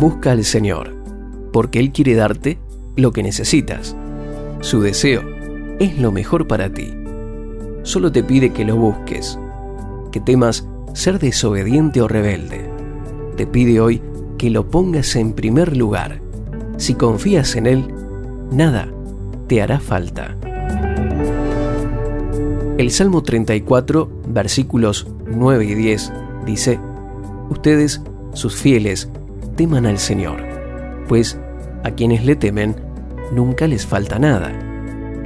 Busca al Señor, porque Él quiere darte lo que necesitas. Su deseo es lo mejor para ti. Solo te pide que lo busques, que temas ser desobediente o rebelde. Te pide hoy que lo pongas en primer lugar. Si confías en Él, nada te hará falta. El Salmo 34, versículos 9 y 10 dice, Ustedes, sus fieles, teman al Señor, pues a quienes le temen nunca les falta nada.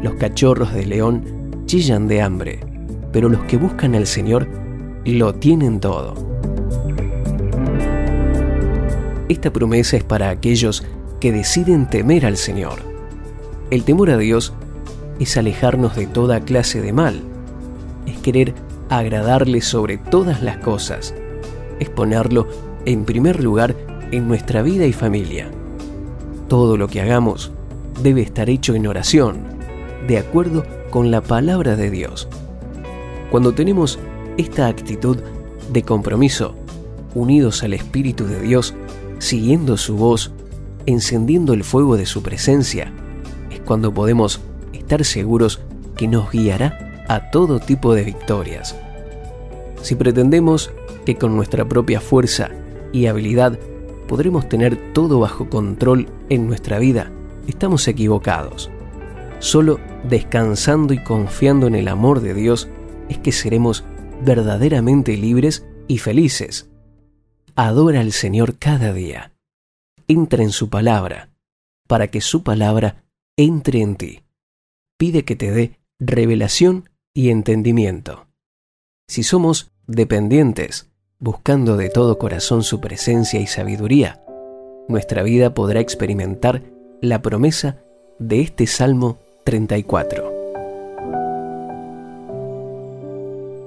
Los cachorros de león chillan de hambre, pero los que buscan al Señor lo tienen todo. Esta promesa es para aquellos que deciden temer al Señor. El temor a Dios es alejarnos de toda clase de mal, es querer agradarle sobre todas las cosas, es ponerlo en primer lugar en nuestra vida y familia. Todo lo que hagamos debe estar hecho en oración, de acuerdo con la palabra de Dios. Cuando tenemos esta actitud de compromiso, unidos al Espíritu de Dios, siguiendo su voz, encendiendo el fuego de su presencia, es cuando podemos estar seguros que nos guiará a todo tipo de victorias. Si pretendemos que con nuestra propia fuerza y habilidad podremos tener todo bajo control en nuestra vida, estamos equivocados. Solo descansando y confiando en el amor de Dios es que seremos verdaderamente libres y felices. Adora al Señor cada día. Entra en su palabra, para que su palabra entre en ti. Pide que te dé revelación y entendimiento. Si somos dependientes, buscando de todo corazón su presencia y sabiduría, nuestra vida podrá experimentar la promesa de este Salmo 34.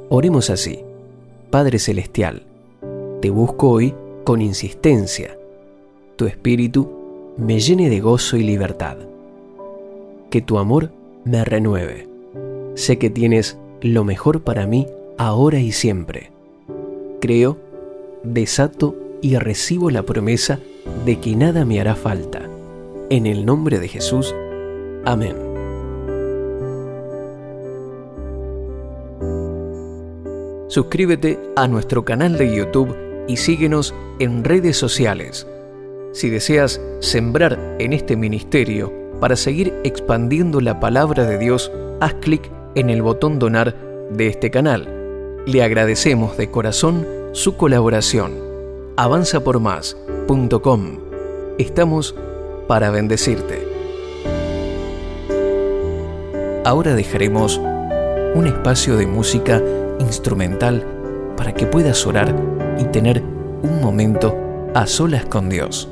Oremos así. Padre Celestial, te busco hoy con insistencia. Tu espíritu me llene de gozo y libertad. Que tu amor me renueve. Sé que tienes lo mejor para mí ahora y siempre creo, desato y recibo la promesa de que nada me hará falta. En el nombre de Jesús. Amén. Suscríbete a nuestro canal de YouTube y síguenos en redes sociales. Si deseas sembrar en este ministerio para seguir expandiendo la palabra de Dios, haz clic en el botón donar de este canal le agradecemos de corazón su colaboración. Avanzapormás.com. Estamos para bendecirte. Ahora dejaremos un espacio de música instrumental para que puedas orar y tener un momento a solas con Dios.